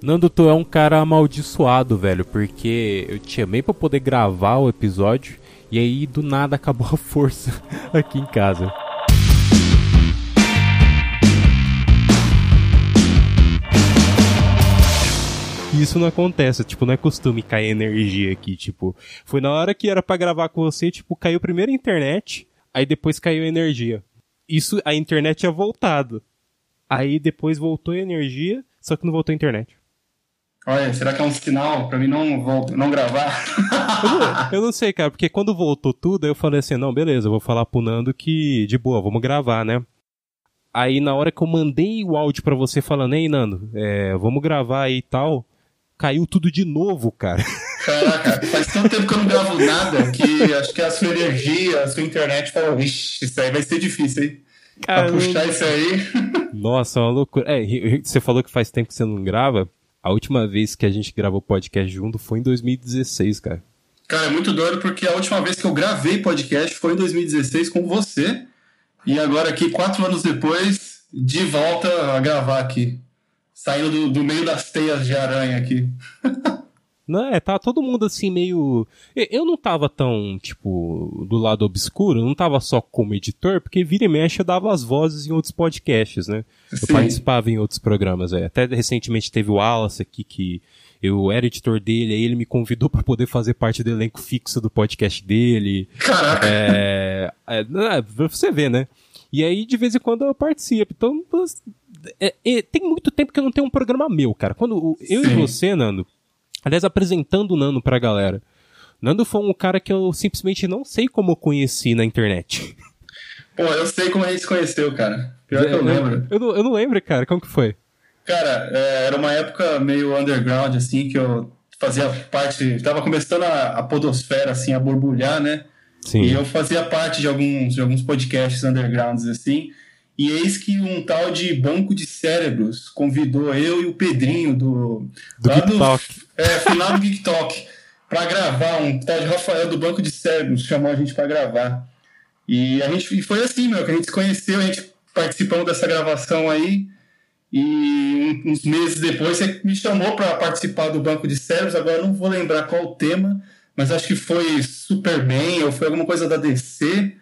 Nando, tu é um cara amaldiçoado, velho, porque eu te chamei pra poder gravar o episódio e aí do nada acabou a força aqui em casa. isso não acontece, tipo, não é costume cair energia aqui, tipo, foi na hora que era para gravar com você, tipo, caiu primeiro a internet, aí depois caiu a energia. Isso, a internet tinha voltado. Aí depois voltou a energia, só que não voltou a internet. Olha, será que é um sinal pra mim não, volto, não gravar? eu, não, sei, cara, porque quando voltou tudo, eu falei assim, não, beleza, eu vou falar pro Nando que, de boa, vamos gravar, né? Aí na hora que eu mandei o áudio para você falando, ei, Nando, é, vamos gravar aí e tal, caiu tudo de novo, cara. Caraca, faz tanto tempo que eu não gravo nada que acho que a sua energia, a sua internet falou, vixi, isso aí vai ser difícil, hein? Cara, pra puxar isso aí. Nossa, uma loucura. É, você falou que faz tempo que você não grava. A última vez que a gente gravou podcast junto foi em 2016, cara. Cara, é muito doido porque a última vez que eu gravei podcast foi em 2016 com você. E agora aqui, quatro anos depois, de volta a gravar aqui. Saindo do, do meio das teias de aranha aqui. Não, é, tá todo mundo assim meio. Eu não tava tão, tipo, do lado obscuro, não tava só como editor, porque vira e mexe eu dava as vozes em outros podcasts, né? Eu Sim. participava em outros programas, é. Até recentemente teve o Wallace aqui, que eu era editor dele, aí ele me convidou para poder fazer parte do elenco fixo do podcast dele. Caraca! É, é, é, pra você ver, né? E aí, de vez em quando, eu participo. Então, é, é, tem muito tempo que eu não tenho um programa meu, cara. Quando eu Sim. e você, Nando, aliás, apresentando o Nando pra galera, Nando foi um cara que eu simplesmente não sei como eu conheci na internet. Pô, eu sei como a gente se conheceu, cara. Pior é, que eu lembro. Eu, não, eu não lembro, cara. Como que foi? Cara, é, era uma época meio underground, assim, que eu fazia parte. Tava começando a, a podosfera, assim, a borbulhar, né? Sim. E eu fazia parte de alguns, de alguns podcasts undergrounds, assim. E eis que um tal de Banco de Cérebros convidou eu e o Pedrinho do. Do TikTok. É, final do TikTok. para gravar. Um tal de Rafael do Banco de Cérebros chamou a gente para gravar. E a gente e foi assim, meu, que a gente se conheceu, a gente participando dessa gravação aí. E uns meses depois você me chamou para participar do Banco de Cérebros. Agora eu não vou lembrar qual o tema, mas acho que foi Superman ou foi alguma coisa da DC.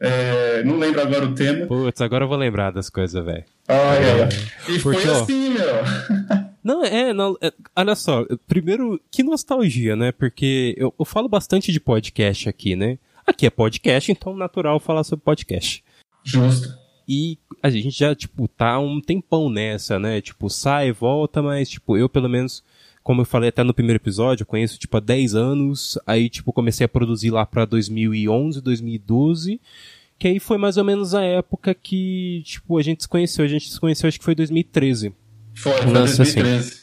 É, não lembro agora o tema. Putz, agora eu vou lembrar das coisas, velho. Ai, é. E Porque, foi assim, meu. Não, é, não, é, olha só, primeiro, que nostalgia, né? Porque eu, eu falo bastante de podcast aqui, né? Aqui é podcast, então natural falar sobre podcast. Justo. E a gente já, tipo, tá um tempão nessa, né? Tipo, sai, volta, mas, tipo, eu pelo menos, como eu falei até no primeiro episódio, eu conheço, tipo, há 10 anos, aí, tipo, comecei a produzir lá pra 2011, 2012, que aí foi mais ou menos a época que, tipo, a gente se conheceu. A gente se conheceu, acho que foi 2013. Foi, foi 2013. Assim.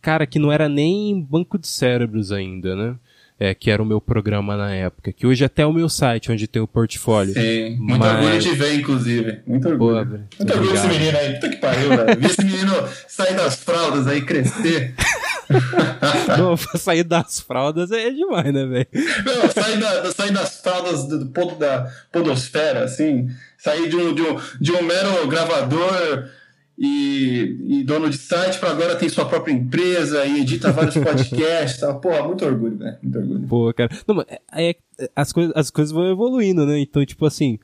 Cara, que não era nem banco de cérebros ainda, né? é, que era o meu programa na época, que hoje até é o meu site, onde tem o portfólio. Sim, muito Mas... orgulho de ver, inclusive. Muito orgulho. Pô, muito orgulho desse menino aí. Puta que pariu, velho. Vi esse menino sair das fraldas aí, crescer. Não, sair das fraldas é demais, né, velho? Não, sair, da, sair das fraldas do, ponto da podosfera, assim, sair de um, de um, de um mero gravador e, e, dono de site, para agora tem sua própria empresa e edita vários podcasts. Tá? Porra, muito orgulho, velho. Muito orgulho. Pô, cara. Não, é, é, as, coisas, as coisas vão evoluindo, né? Então, tipo assim,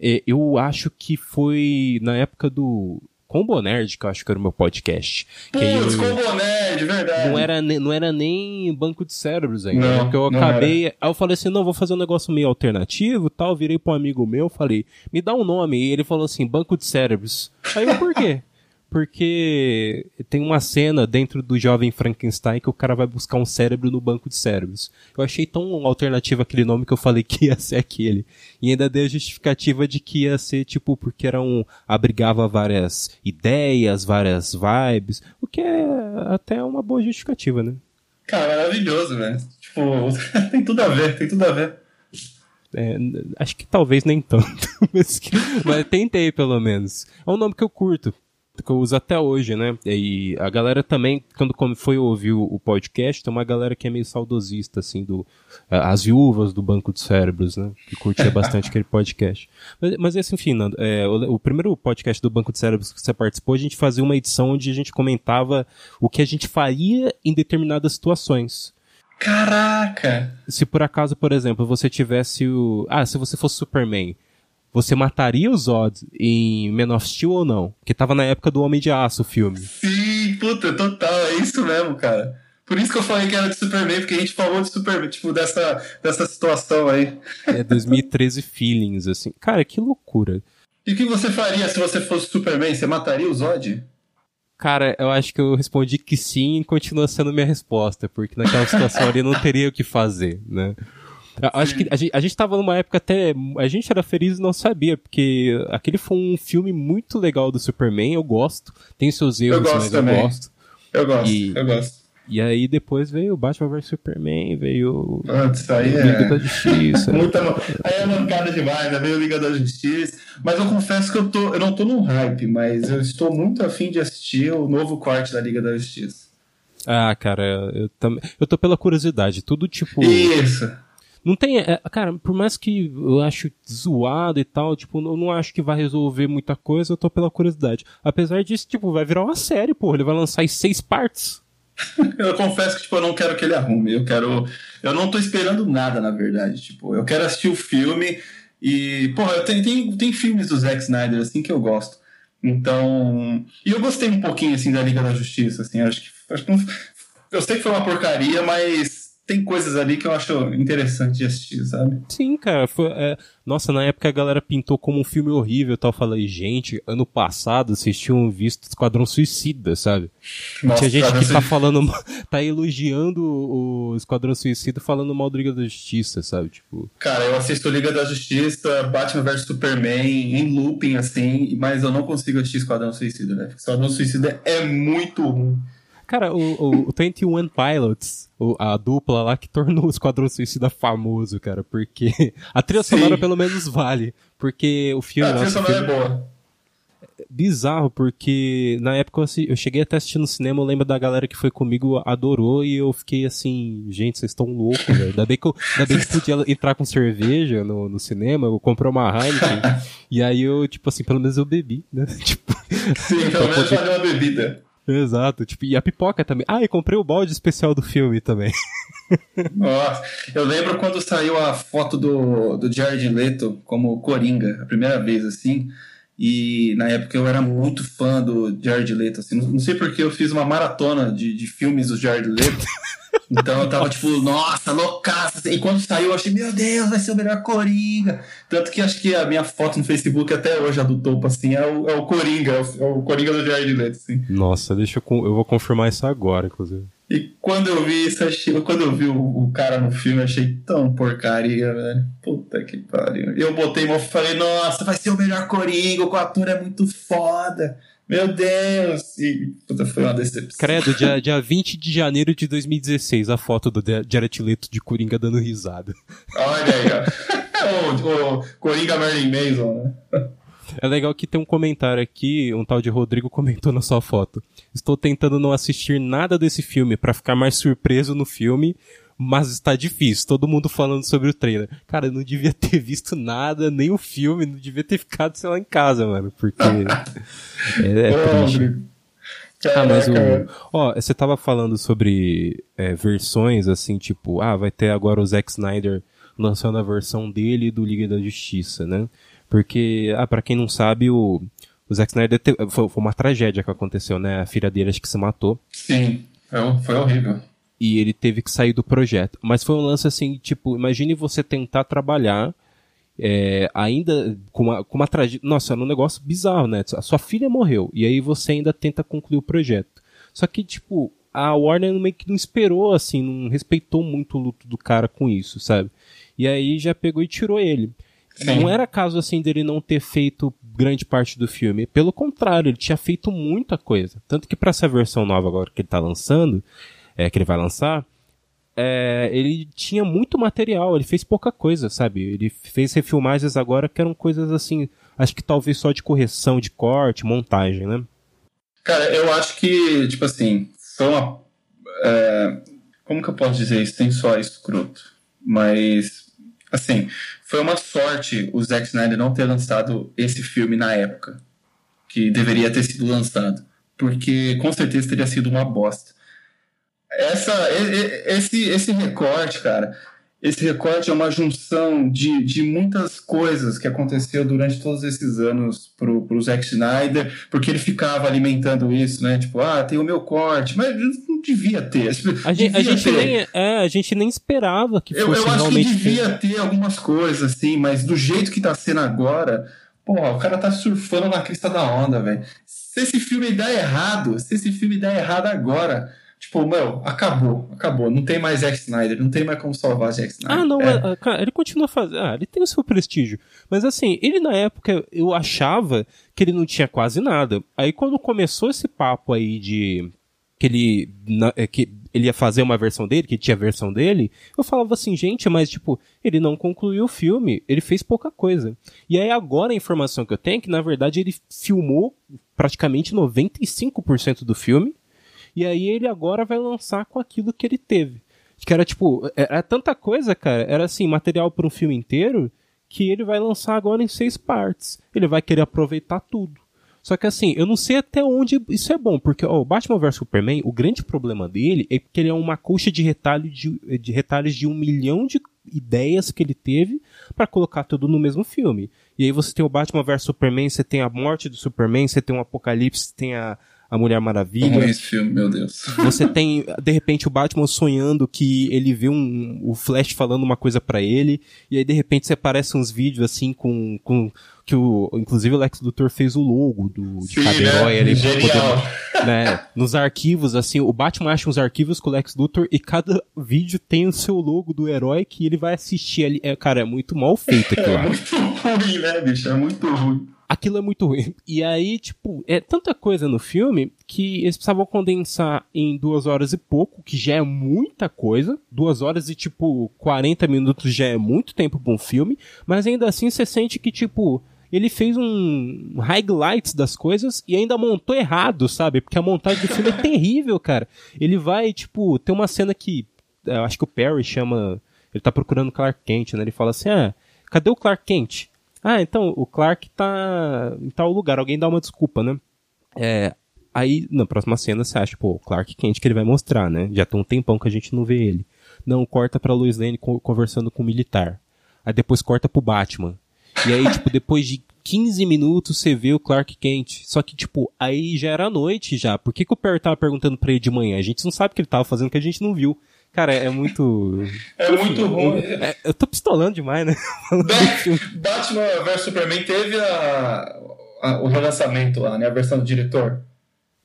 é, eu acho que foi na época do. Combo Nerd, que eu acho que era o meu podcast. Putz, eu, Combo Nerd, verdade. Não era, não era nem banco de cérebros ainda. Não, porque eu acabei. Aí eu falei assim: não, vou fazer um negócio meio alternativo tal. Virei pra um amigo meu, falei, me dá um nome. E ele falou assim: banco de cérebros. Aí eu, por quê? Porque tem uma cena dentro do jovem Frankenstein que o cara vai buscar um cérebro no banco de cérebros. Eu achei tão alternativo aquele nome que eu falei que ia ser aquele. E ainda dei a justificativa de que ia ser tipo porque era um abrigava várias ideias, várias vibes, o que é até uma boa justificativa, né? Cara, maravilhoso, né? Tipo, tem tudo a ver, tem tudo a ver. É, acho que talvez nem tanto, mas, mas tentei pelo menos. É um nome que eu curto, que eu uso até hoje, né? E a galera também, quando foi ouvir o podcast, tem uma galera que é meio saudosista, assim, do as viúvas do Banco de Cérebros, né? Que curtia bastante aquele podcast. Mas, mas esse, enfim, Nando, é, o, o, primeiro podcast do Banco de Cérebros que você participou, a gente fazia uma edição onde a gente comentava o que a gente faria em determinadas situações. Caraca! Se por acaso, por exemplo, você tivesse o. Ah, se você fosse Superman, você mataria o Zod em Man of Steel ou não? Que tava na época do Homem de Aço o filme. Sim, puta, total, é isso mesmo, cara. Por isso que eu falei que era de Superman, porque a gente falou de Superman, tipo, dessa, dessa situação aí. É 2013 feelings, assim. Cara, que loucura. E o que você faria se você fosse Superman? Você mataria o Zod? Cara, eu acho que eu respondi que sim e continua sendo minha resposta, porque naquela situação ali não teria o que fazer, né? Acho que a gente, a gente tava numa época até. A gente era feliz e não sabia, porque aquele foi um filme muito legal do Superman, eu gosto. Tem seus erros, eu mas também. eu gosto. Eu gosto, e, eu gosto. E aí depois veio o Batman vs Superman, veio Antes, aí é... Liga da Justiça. Muita... Aí é mancada demais, né? veio Liga da Justiça. Mas eu confesso que eu, tô, eu não tô num hype, mas eu estou muito afim de assistir o novo corte da Liga da Justiça. Ah, cara, eu, também eu tô pela curiosidade. Tudo tipo. Isso. Não tem. É, cara, por mais que eu acho zoado e tal, tipo, eu não acho que vai resolver muita coisa, eu tô pela curiosidade. Apesar disso, tipo, vai virar uma série, pô. Ele vai lançar em seis partes. eu confesso que, tipo, eu não quero que ele arrume. Eu quero. Eu não tô esperando nada, na verdade. Tipo, eu quero assistir o filme e. Porra, tem, tem, tem filmes do Zack Snyder, assim, que eu gosto. Então. E eu gostei um pouquinho, assim, da Liga da Justiça, assim. Acho que. Acho que eu sei que foi uma porcaria, mas tem coisas ali que eu acho interessante de assistir, sabe? Sim, cara. Foi, é... Nossa, na época a galera pintou como um filme horrível e tal. Eu falei, gente, ano passado vocês tinham visto Esquadrão Suicida, sabe? Nossa, Tinha gente que tá falando, tá elogiando o Esquadrão Suicida falando mal do Liga da Justiça, sabe? Tipo... Cara, eu assisto Liga da Justiça, Batman vs Superman, em looping, assim, mas eu não consigo assistir Esquadrão Suicida, né? Esquadrão Suicida é muito ruim. Cara, o, o, o 21 Pilots, o, a dupla lá que tornou o Esquadrão Suicida famoso, cara, porque a trilha Sim. sonora pelo menos vale, porque o filme... a trilha sonora é boa. Bizarro, porque na época eu, cheguei até assistindo no cinema, eu lembro da galera que foi comigo, adorou, e eu fiquei assim, gente, vocês estão loucos, velho. Ainda bem que eu, ainda bem que podia entrar com cerveja no, no cinema, eu comprei uma Heineken, e aí eu, tipo assim, pelo menos eu bebi, né? Tipo, Sim, pelo menos poder... uma bebida. Exato, tipo, e a pipoca também. Ah, e comprei o balde especial do filme também. Nossa, eu lembro quando saiu a foto do, do Jared Leto como Coringa, a primeira vez, assim, e na época eu era muito fã do Jared Leto, assim, não, não sei porque eu fiz uma maratona de, de filmes do Jared Leto, então eu tava tipo, nossa, loucaça. E quando saiu, eu achei, meu Deus, vai ser o melhor Coringa. Tanto que acho que a minha foto no Facebook até hoje, a do topo, assim, é o, é o Coringa, é o, é o Coringa do Jared Leto, assim. Nossa, deixa eu, eu vou confirmar isso agora, inclusive. E quando eu vi isso, achei, quando eu vi o, o, cara no filme, achei tão porcaria, velho. Puta que pariu. Eu botei e falei, nossa, vai ser o melhor Coringa, o ator é muito foda. Meu Deus! E puta, foi uma decepção. Credo, dia, dia 20 de janeiro de 2016, a foto do Jared Leto de Coringa dando risada. Olha aí, ó. o, o Coringa Merlin Mason, né? É legal que tem um comentário aqui, um tal de Rodrigo comentou na sua foto. Estou tentando não assistir nada desse filme para ficar mais surpreso no filme, mas está difícil. Todo mundo falando sobre o trailer. Cara, eu não devia ter visto nada, nem o filme, não devia ter ficado, sei lá, em casa, mano, porque é, é triste. Ah, mas o. Ó, você tava falando sobre é, versões, assim, tipo, ah, vai ter agora o Zack Snyder lançando a versão dele do Liga da Justiça, né? Porque, ah, pra quem não sabe, o, o Zack Snyder te... foi, foi, uma tragédia que aconteceu, né? A filha dele acho que se matou. Sim, foi, foi horrível e ele teve que sair do projeto. Mas foi um lance assim, tipo, imagine você tentar trabalhar é, ainda com uma, com uma tragédia. Nossa, era um negócio bizarro, né? A sua filha morreu e aí você ainda tenta concluir o projeto. Só que, tipo, a Warner meio que não esperou, assim, não respeitou muito o luto do cara com isso, sabe? E aí já pegou e tirou ele. Sim. Não era caso, assim, dele não ter feito grande parte do filme. Pelo contrário, ele tinha feito muita coisa. Tanto que para essa versão nova agora que ele tá lançando, é, que ele vai lançar, é, ele tinha muito material, ele fez pouca coisa, sabe? Ele fez refilmagens agora que eram coisas assim, acho que talvez só de correção de corte, montagem, né? Cara, eu acho que, tipo assim, foi uma. É, como que eu posso dizer isso? Tem só escroto. Mas, assim, foi uma sorte o Zack Snyder não ter lançado esse filme na época que deveria ter sido lançado. Porque com certeza teria sido uma bosta. Essa, esse, esse recorte, cara, esse recorte é uma junção de, de muitas coisas que aconteceu durante todos esses anos pro, pro Zack Snyder, porque ele ficava alimentando isso, né? Tipo, ah, tem o meu corte, mas não devia ter. A gente, a gente ter. Nem, é, a gente nem esperava que eu, fosse eu acho realmente que devia ter. ter algumas coisas, assim, mas do jeito que tá sendo agora, porra, o cara tá surfando na crista da onda, velho. Se esse filme der errado, se esse filme der errado agora Tipo, meu, acabou, acabou. Não tem mais Zack Snyder, não tem mais como salvar Zack Snyder. Ah, não, é. mas, cara, ele continua fazendo. Ah, ele tem o seu prestígio. Mas assim, ele na época, eu achava que ele não tinha quase nada. Aí quando começou esse papo aí de que ele, na, é, que ele ia fazer uma versão dele, que tinha a versão dele, eu falava assim, gente, mas tipo, ele não concluiu o filme, ele fez pouca coisa. E aí agora a informação que eu tenho é que na verdade ele filmou praticamente 95% do filme e aí ele agora vai lançar com aquilo que ele teve. Que era tipo, era tanta coisa, cara, era assim, material para um filme inteiro, que ele vai lançar agora em seis partes. Ele vai querer aproveitar tudo. Só que assim, eu não sei até onde isso é bom, porque o Batman vs Superman, o grande problema dele é que ele é uma coxa de, retalho de, de retalhos de um milhão de ideias que ele teve para colocar tudo no mesmo filme. E aí você tem o Batman vs Superman, você tem a morte do Superman, você tem o Apocalipse, tem a, a Mulher Maravilha. Como esse filme, meu Deus. Você tem, de repente, o Batman sonhando que ele vê um, o Flash falando uma coisa para ele, e aí de repente você aparece uns vídeos assim com, com que o, inclusive o Lex Luthor fez o logo do, de Sim, cada né? herói ali poder, né, nos arquivos, assim, o Batman acha uns arquivos com o Lex Luthor e cada vídeo tem o seu logo do herói que ele vai assistir ali. É, cara, é muito mal feito aquilo É muito ruim, né, bicho? É muito ruim aquilo é muito ruim. E aí, tipo, é tanta coisa no filme que eles precisavam condensar em duas horas e pouco, que já é muita coisa. Duas horas e, tipo, 40 minutos já é muito tempo pra um filme. Mas ainda assim você sente que, tipo, ele fez um highlights das coisas e ainda montou errado, sabe? Porque a montagem do filme é terrível, cara. Ele vai, tipo, tem uma cena que. Eu acho que o Perry chama. Ele tá procurando Clark Kent, né? Ele fala assim: ah, cadê o Clark Kent? Ah, então, o Clark tá em tal lugar, alguém dá uma desculpa, né? É, aí, na próxima cena, você acha, pô, o Clark quente que ele vai mostrar, né? Já tem um tempão que a gente não vê ele. Não, corta pra Lois Lane conversando com o militar. Aí depois corta pro Batman. E aí, tipo, depois de 15 minutos você vê o Clark Kent. Só que, tipo, aí já era noite já. Por que, que o Perry tava perguntando pra ele de manhã? A gente não sabe o que ele tava fazendo que a gente não viu. Cara, é muito. É muito ruim. É, eu tô pistolando demais, né? Batman vs Superman teve a, a, o relançamento lá, né? A versão do diretor.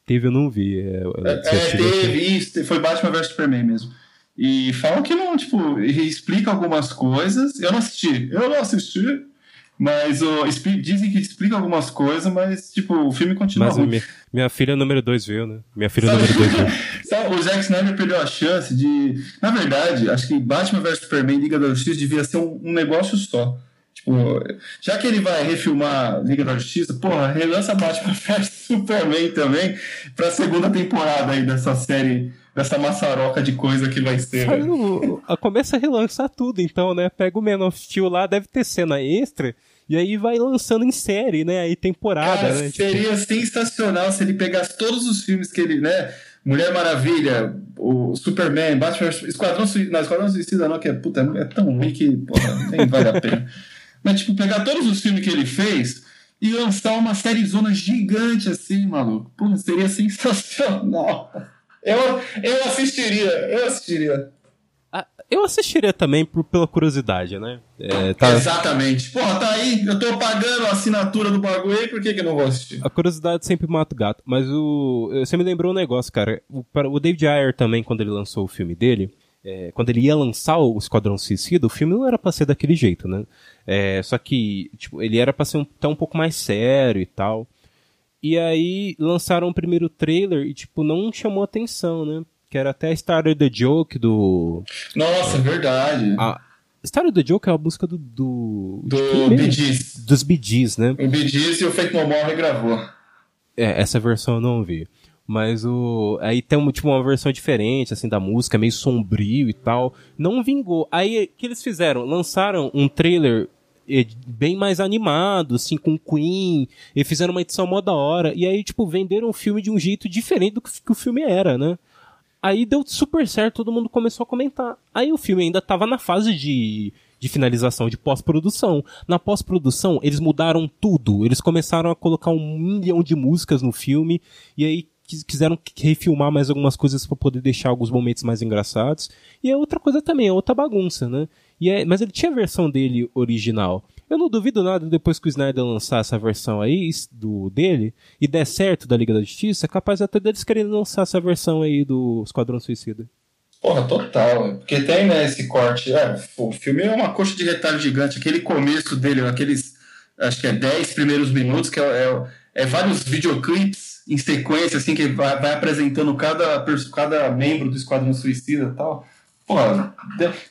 Teve, eu não vi. É, é, é teve, isso, foi Batman vs Superman mesmo. E falam que não, tipo, explica algumas coisas. Eu não assisti. Eu não assisti. Mas oh, dizem que explica algumas coisas, mas, tipo, o filme continua mas. Minha, minha filha número 2 viu, né? Minha filha Sabe, número 2 viu. Sabe, o Zack Snyder perdeu a chance de... Na verdade, acho que Batman vs Superman Liga da Justiça devia ser um, um negócio só. Tipo, já que ele vai refilmar Liga da Justiça, porra, relança Batman vs Superman também pra segunda temporada aí dessa série dessa maçaroca de coisa que vai ser. Né? Começa a relançar tudo, então, né? Pega o Man of Steel lá, deve ter cena extra. E aí vai lançando em série, né? Aí temporada, Cara, né? Seria sensacional se ele pegasse todos os filmes que ele, né? Mulher Maravilha, o Superman, Batman, Esquadrão Suicida, não, Esquadrão Suicida não, que é, puta, é tão ruim que, porra, nem vale a pena. Mas, tipo, pegar todos os filmes que ele fez e lançar uma série zona gigante assim, maluco. Pô, seria sensacional. Eu, eu assistiria, eu assistiria. Eu assistiria também por, pela curiosidade, né? É, tá... Exatamente. Porra, tá aí, eu tô pagando a assinatura do bagulho aí, por que, que eu não vou assistir? A curiosidade sempre mata o gato. Mas o. Você me lembrou um negócio, cara. O, o David Ayer também, quando ele lançou o filme dele, é, quando ele ia lançar o Esquadrão Suicida, o filme não era pra ser daquele jeito, né? É, só que, tipo, ele era pra ser um, até um pouco mais sério e tal. E aí lançaram o primeiro trailer e, tipo, não chamou atenção, né? Que era até Started the Joke do. Nossa, é verdade. A, Started the Joke é a música do. Do, do Bee Gees. Dos Bee Gees, né? O Bee Gees e o Fake No More regravou. É, essa versão eu não vi. Mas o. Aí tem tipo, uma versão diferente, assim, da música, meio sombrio e tal. Não vingou. Aí, o que eles fizeram? Lançaram um trailer bem mais animado, assim, com Queen, e fizeram uma edição mó da hora, e aí, tipo, venderam o filme de um jeito diferente do que, que o filme era, né? Aí deu super certo, todo mundo começou a comentar. Aí o filme ainda tava na fase de, de finalização, de pós-produção. Na pós-produção, eles mudaram tudo. Eles começaram a colocar um milhão de músicas no filme, e aí quiseram refilmar mais algumas coisas para poder deixar alguns momentos mais engraçados. E é outra coisa também, é outra bagunça, né? E é, mas ele tinha a versão dele original. Eu não duvido nada depois que o Snyder lançar essa versão aí do dele e der certo da Liga da Justiça, é capaz até deles querendo lançar essa versão aí do Esquadrão Suicida. Porra, total. Porque tem, né, esse corte. É, o filme é uma coxa de retalho gigante. Aquele começo dele, aqueles, acho que é 10 primeiros minutos, que é, é, é vários videoclipes em sequência, assim, que vai, vai apresentando cada, cada membro do Esquadrão Suicida e tal. Pô,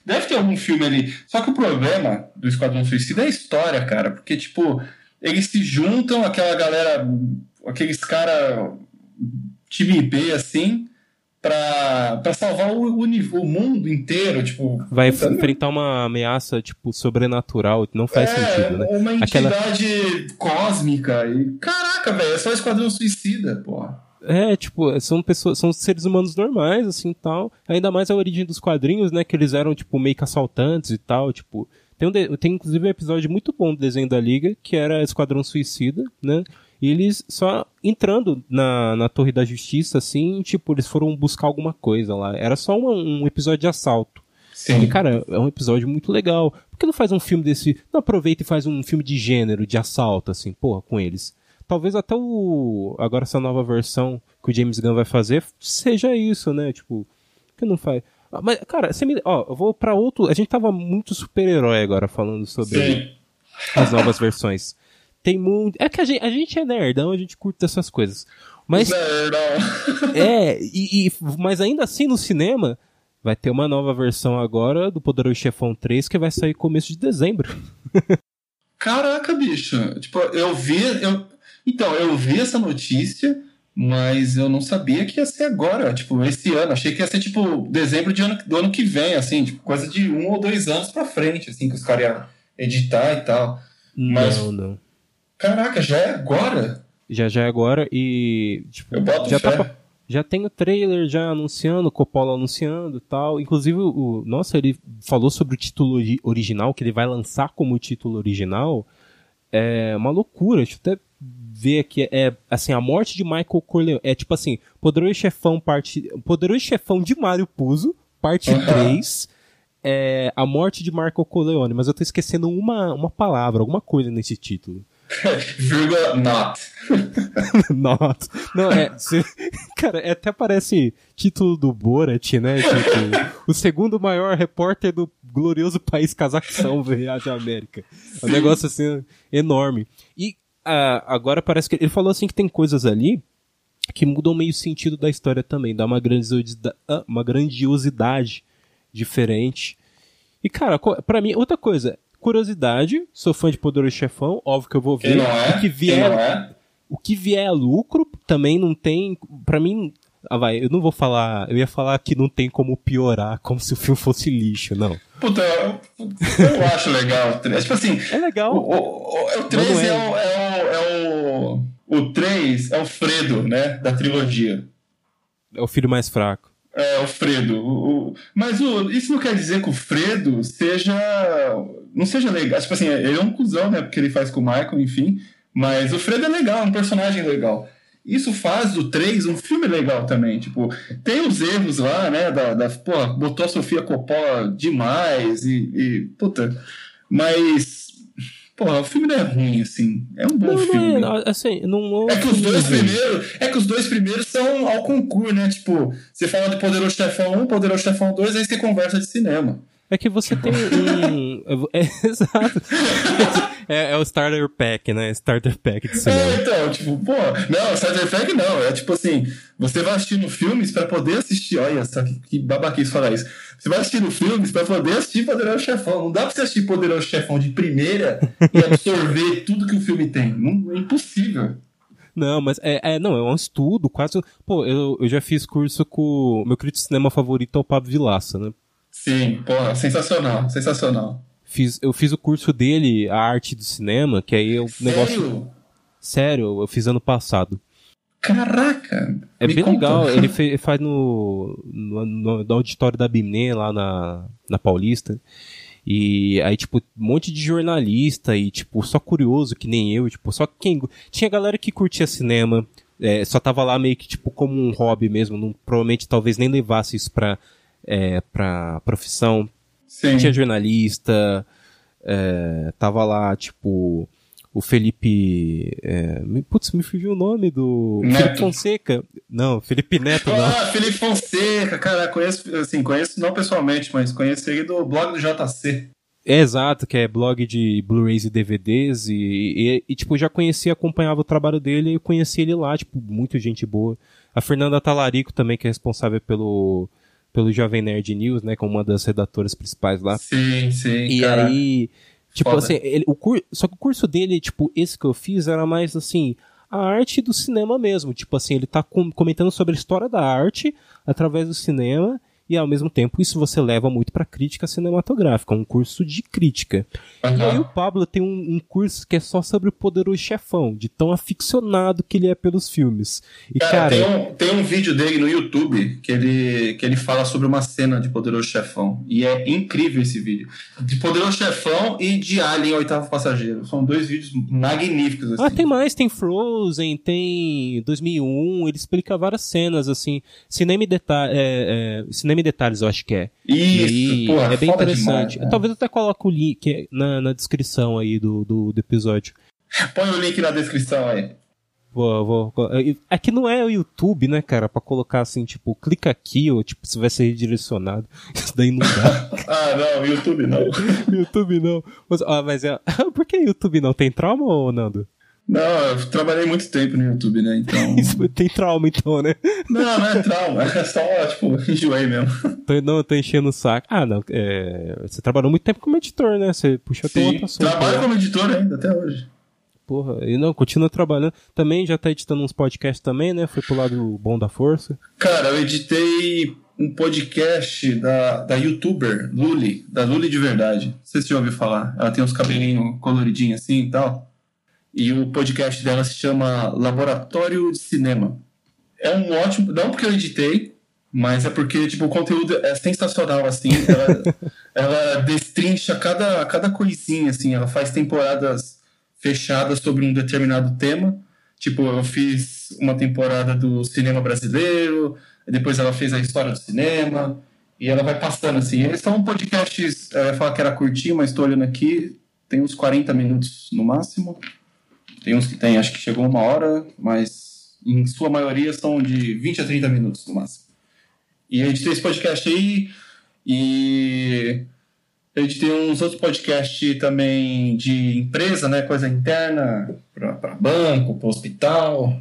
deve ter algum filme ali. Só que o problema do Esquadrão Suicida é a história, cara. Porque, tipo, eles se juntam, aquela galera, aqueles cara time B, assim, pra, pra salvar o, o, mundo inteiro, tipo... Vai enfrentar uma ameaça, tipo, sobrenatural, não faz é, sentido, né? uma entidade Aquela... cósmica. E, caraca, velho, é só Esquadrão Suicida, porra. É, tipo, são pessoas, são seres humanos normais, assim, tal. Ainda mais a origem dos quadrinhos, né, que eles eram, tipo, meio que assaltantes e tal, tipo... Tem, um de... tem inclusive um episódio muito bom do desenho da Liga, que era Esquadrão Suicida, né? E eles só entrando na, na Torre da Justiça, assim, tipo, eles foram buscar alguma coisa lá. Era só uma, um episódio de assalto. Sim. E, cara, é um episódio muito legal. Por que não faz um filme desse. Não aproveita e faz um filme de gênero, de assalto, assim, porra, com eles? Talvez até o. Agora essa nova versão que o James Gunn vai fazer seja isso, né? Tipo, que não faz. Ah, mas, cara, você me. Ó, eu vou pra outro. A gente tava muito super-herói agora falando sobre Sim. as novas versões. Tem muito. É que a gente, a gente é nerdão, a gente curte essas coisas. Mas. Nerdão. é, e, e, mas ainda assim no cinema. Vai ter uma nova versão agora do Poderoso Chefão 3 que vai sair começo de dezembro. Caraca, bicho. Tipo, eu vi. Eu, então, eu vi essa notícia, mas eu não sabia que ia ser agora, tipo, esse ano. Achei que ia ser, tipo, dezembro de ano, do ano que vem, assim, tipo, coisa de um ou dois anos pra frente, assim, que os caras iam editar e tal. Mas, não, não. Caraca, já é agora? Já, já é agora e, tipo, eu boto já fé. tá já tem o trailer já anunciando, Coppola anunciando tal. Inclusive, o, nossa, ele falou sobre o título original, que ele vai lançar como título original. É uma loucura. Eu até ver que é assim a morte de Michael Corleone é tipo assim Poderoso Chefão parte Poderoso Chefão de Mario Puzo parte uhum. 3 é a morte de Michael Corleone mas eu tô esquecendo uma, uma palavra alguma coisa nesse título Vírgula not. not. Não, é. Cara, é, até parece título do Borat, né? Tipo, o segundo maior repórter do glorioso país Cazaquistão viaja à América. É um negócio assim enorme. E, ah, agora parece que ele falou assim que tem coisas ali que mudam meio sentido da história também, dá uma grandiosidade, uma grandiosidade diferente. E cara, para mim, outra coisa, curiosidade, sou fã de Poderoso Chefão, óbvio que eu vou ver. É? O que vier, é? o que vier é lucro, também não tem, para mim, ah, vai, eu não vou falar. Eu ia falar que não tem como piorar, como se o filme fosse lixo, não. Puta, eu, eu acho legal. É tipo assim. É legal. O, o, o, o 3 é. É, o. O 3 é o Fredo, né? Da trilogia. É o filho mais fraco. É, o Fredo. O, o, mas o, isso não quer dizer que o Fredo seja. Não seja legal. Tipo assim, ele é um cuzão, né? Porque ele faz com o Michael, enfim. Mas o Fredo é legal, é um personagem legal. Isso faz do 3 um filme legal também. Tipo, tem os erros lá, né? Da, da, pô, botou a Sofia Coppola demais e, e. Puta. Mas. Pô, o filme não é ruim, assim. É um bom não, filme. Não é, assim, não, é que os dois primeiros. É que os dois primeiros são ao concurso, né? Tipo, você fala de Poderoso Chefão 1, Poderoso Chefão 2, aí você conversa de cinema. É que você tem um. É, exato. É, é, o Starter Pack, né? Starter Pack de cinema. É, então, tipo, pô, não, Starter Pack não. É tipo assim, você vai assistindo filmes pra poder assistir. Olha só que, que babaquice falar isso. Você vai assistindo filmes pra poder assistir Poderoso Chefão. Não dá pra você assistir Poderoso Chefão de primeira e absorver tudo que o filme tem. Não, é impossível. Não, mas é, é, não, é um estudo, quase. Pô, eu, eu já fiz curso com. Meu crítico de cinema favorito é o Pablo Vilaça, né? Sim, porra, sensacional, sensacional. Fiz, eu fiz o curso dele, a arte do cinema, que aí é o negócio. Sério, eu fiz ano passado. Caraca! É bem conta. legal, ele fez, faz no, no, no, no, auditório da Bimné, lá na, na Paulista. E aí, tipo, um monte de jornalista e, tipo, só curioso, que nem eu, tipo, só quem. Tinha galera que curtia cinema, é, só tava lá meio que, tipo, como um hobby mesmo, não, provavelmente talvez nem levasse isso pra, é, pra profissão. Sim. Tinha jornalista, é, tava lá, tipo, o Felipe. É, putz, me fugiu o nome do. Neto. Felipe Fonseca. Não, Felipe Neto, não. Ah, Felipe Fonseca, cara, conheço, assim, conheço não pessoalmente, mas conheço ele do blog do JC. É, exato, que é blog de Blu-rays e DVDs, e, e, e, tipo, já conhecia, acompanhava o trabalho dele e conheci ele lá, tipo, muita gente boa. A Fernanda Talarico também, que é responsável pelo, pelo Jovem Nerd News, né, como uma das redatoras principais lá. Sim, sim. E cara. aí, Tipo Foda. assim, ele, o cur... só que o curso dele, tipo, esse que eu fiz era mais assim, a arte do cinema mesmo. Tipo assim, ele tá com... comentando sobre a história da arte através do cinema e ao mesmo tempo isso você leva muito para crítica cinematográfica, um curso de crítica. Uhum. E aí o Pablo tem um, um, curso que é só sobre o poderoso chefão, de tão aficionado que ele é pelos filmes. E cara, cara tem, um, tem um vídeo dele no YouTube que ele, que ele fala sobre uma cena de poderoso chefão e é incrível esse vídeo. De poderoso chefão e de Alien Oitavo Passageiro. São dois vídeos magníficos assim. Ah, tem mais, tem Frozen, tem 2001, ele explica várias cenas assim, cinema detalhe, é, é, cinema detalhes, eu acho que é. Isso, porra, é bem interessante. Demais, Talvez eu até coloque o link na, na descrição aí do, do, do episódio. Põe o link na descrição aí. Vou, vou. Aqui não é o YouTube, né, cara? Pra colocar assim, tipo, clica aqui, ou tipo, você vai ser redirecionado. Isso daí não dá. ah, não, YouTube não. YouTube não. Mas, ah, mas é. Por que YouTube não? Tem trauma, ou Nando? Não, eu trabalhei muito tempo no YouTube, né? Então. Tem trauma, então, né? Não, não é trauma. É só, tipo, enjoei mesmo. Tô, não, tô enchendo o saco. Ah, não. É... Você trabalhou muito tempo como editor, né? Você puxou Sim, outra Trabalho né? como editor ainda, até hoje. Porra, e não, continua trabalhando. Também já tá editando uns podcasts também, né? Foi pro lado bom da força. Cara, eu editei um podcast da, da youtuber Luli, da Luli de verdade. Não sei se você já ouviu falar. Ela tem uns cabelinhos coloridinhos assim e tal. E o podcast dela se chama Laboratório de Cinema. É um ótimo. Não porque eu editei, mas é porque tipo, o conteúdo é sensacional, assim. Ela, ela destrincha cada, cada coisinha, assim. Ela faz temporadas fechadas sobre um determinado tema. Tipo, eu fiz uma temporada do cinema brasileiro, depois ela fez a história do cinema, e ela vai passando assim. Eles são podcasts, eu ia falar que era curtinho, mas estou olhando aqui, tem uns 40 minutos no máximo. Tem uns que tem, acho que chegou uma hora, mas em sua maioria são de 20 a 30 minutos no máximo. E a gente tem esse podcast aí e a gente tem uns outros podcasts também de empresa, né? Coisa interna, para banco, para hospital.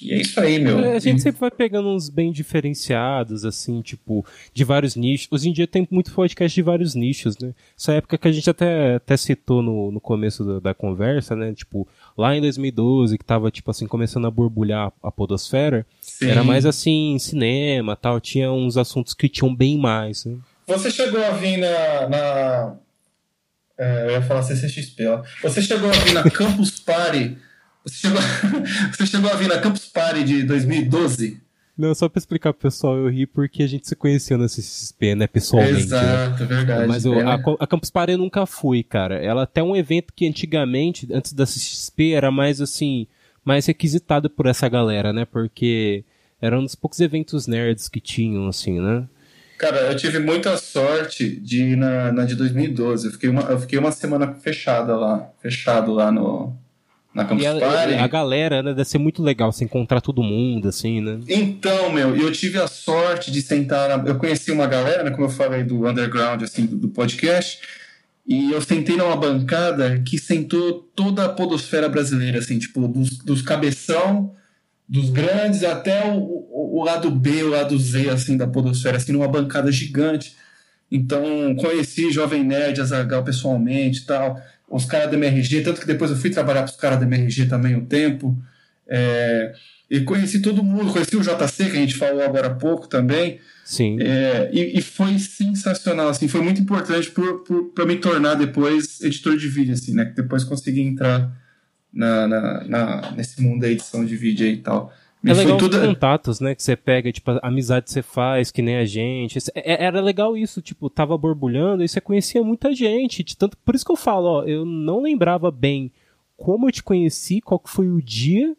E é isso aí, meu. É, a gente sempre vai pegando uns bem diferenciados, assim, tipo, de vários nichos. Hoje em dia tem muito podcast de vários nichos, né? Essa época que a gente até, até citou no, no começo da, da conversa, né? Tipo, lá em 2012, que tava, tipo assim, começando a borbulhar a podosfera, Sim. era mais assim, cinema tal, tinha uns assuntos que tinham bem mais, né? Você chegou a vir na... na... É, eu ia falar CCXP, ó. Você chegou a vir na Campus Party você chegou, você chegou a vir na Campus Party de 2012? Não, só pra explicar pro pessoal, eu ri porque a gente se conheceu na CCSP, né, pessoalmente. Né? Exato, né? verdade. Mas é. a, a, Campus Party eu nunca fui, cara. Ela até um evento que antigamente, antes da CCSP, era mais assim, mais requisitado por essa galera, né, porque era um dos poucos eventos nerds que tinham, assim, né. Cara, eu tive muita sorte de ir na, na de 2012. Eu fiquei, uma, eu fiquei uma semana fechada lá, fechado lá no, na Campus e a, Party. A galera, né, deve ser muito legal se encontrar todo mundo, assim, né? Então, meu, eu tive a sorte de sentar. Na... Eu conheci uma galera, né, como eu falei, do underground, assim, do, do podcast. E eu sentei numa bancada que sentou toda a podosfera brasileira, assim, tipo, dos, dos cabeção, dos grandes, até o, o, o, lado B, o lado Z, assim, da podosfera, assim, numa bancada gigante. Então, conheci Jovem Nerd, Azagal pessoalmente e tal os caras da MRG, tanto que depois eu fui trabalhar para os caras da MRG também um tempo. É, e conheci todo mundo, conheci o JC, que a gente falou agora há pouco também. Sim. É, e, e, foi sensacional, assim, foi muito importante para me tornar depois editor de vídeo, assim, né? Depois consegui entrar na, na, na, nesse mundo da edição de vídeo e tal. É legal tudo... os contatos, né, que você pega, tipo, a amizade que você faz, que nem a gente. É, era legal isso, tipo, tava borbulhando e você conhecia muita gente. Tanto, por isso que eu falo, ó, eu não lembrava bem como eu te conheci, qual que foi o dia,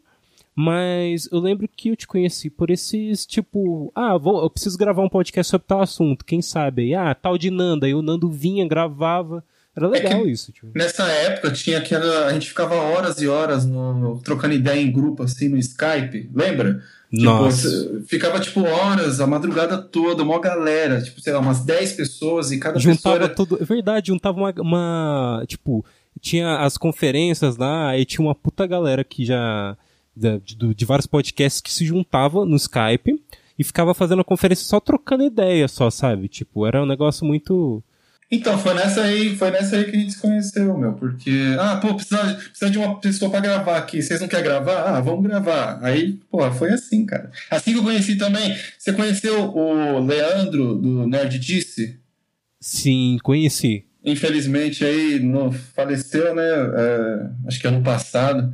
mas eu lembro que eu te conheci por esses, tipo, ah, vou, eu preciso gravar um podcast sobre tal assunto, quem sabe? Ah, tal de Nanda, aí o Nando vinha, gravava. Era é legal é isso. Tipo. Nessa época tinha aquela. A gente ficava horas e horas no, trocando ideia em grupo, assim, no Skype, lembra? Tipo, Nossa. ficava, tipo, horas, a madrugada toda, uma galera, tipo, sei lá, umas 10 pessoas e cada juntava pessoa. Era... Tudo, é verdade, juntava uma, uma. Tipo, tinha as conferências lá, aí tinha uma puta galera que já. De, de, de vários podcasts que se juntava no Skype e ficava fazendo a conferência só trocando ideia, só, sabe? Tipo, era um negócio muito então, foi nessa aí, foi nessa aí que a gente se conheceu, meu, porque, ah, pô, precisa, precisa de uma pessoa para gravar aqui, vocês não querem gravar? Ah, vamos gravar. Aí, pô, foi assim, cara. Assim que eu conheci também, você conheceu o Leandro do Nerd Disse? Sim, conheci. Infelizmente aí no, faleceu, né, é, acho que ano passado.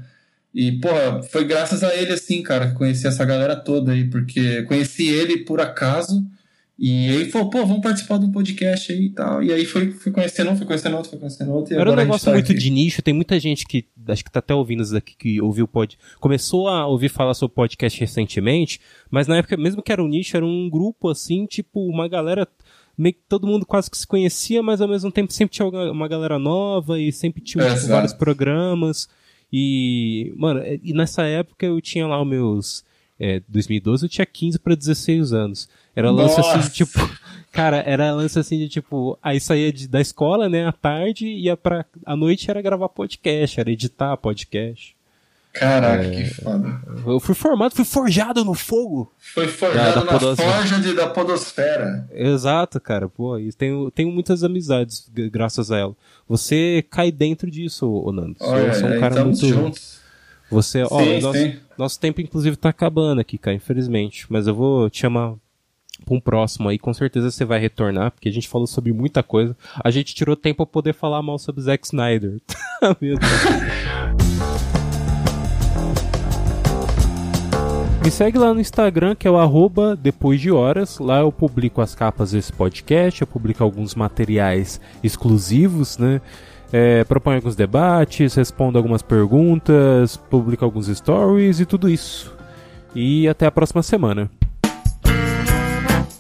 E, pô, foi graças a ele, assim, cara, que conheci essa galera toda aí, porque conheci ele por acaso, e aí falou, pô, vamos participar de um podcast aí e tal. E aí foi, fui conhecendo um, fui conhecendo outro, fui conhecendo outro. Era um negócio tá muito aqui. de nicho, tem muita gente que acho que tá até ouvindo isso daqui, que ouviu pod. Começou a ouvir falar sobre podcast recentemente, mas na época, mesmo que era um nicho, era um grupo assim, tipo, uma galera. Meio que todo mundo quase que se conhecia, mas ao mesmo tempo sempre tinha uma galera nova e sempre tinha é, tipo, vários programas. E, mano, e nessa época eu tinha lá os meus. É, 2012 eu tinha 15 para 16 anos. Era lance Nossa. assim de tipo. Cara, era lance assim de tipo. Aí saía de, da escola, né, à tarde, ia pra. À noite era gravar podcast, era editar podcast. Caraca, é, que foda. Eu fui formado, fui forjado no fogo. Foi forjado da, da na forja de, da podosfera. Exato, cara. Pô, e tenho, tenho muitas amizades graças a ela. Você cai dentro disso, ô Nando. Olha, Você é um cara muito. Juntos. Você, ó, nosso, nosso tempo inclusive tá acabando aqui, cara, infelizmente. Mas eu vou te chamar um próximo aí, com certeza você vai retornar, porque a gente falou sobre muita coisa. A gente tirou tempo para poder falar mal sobre Zack Snyder. Meu. Me segue lá no Instagram, que é o arroba depois de horas. Lá eu publico as capas desse podcast, eu publico alguns materiais exclusivos, né? É, proponho alguns debates, respondo algumas perguntas, publico alguns stories e tudo isso. E até a próxima semana.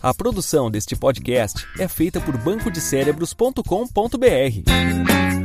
A produção deste podcast é feita por bancodecerebros.com.br.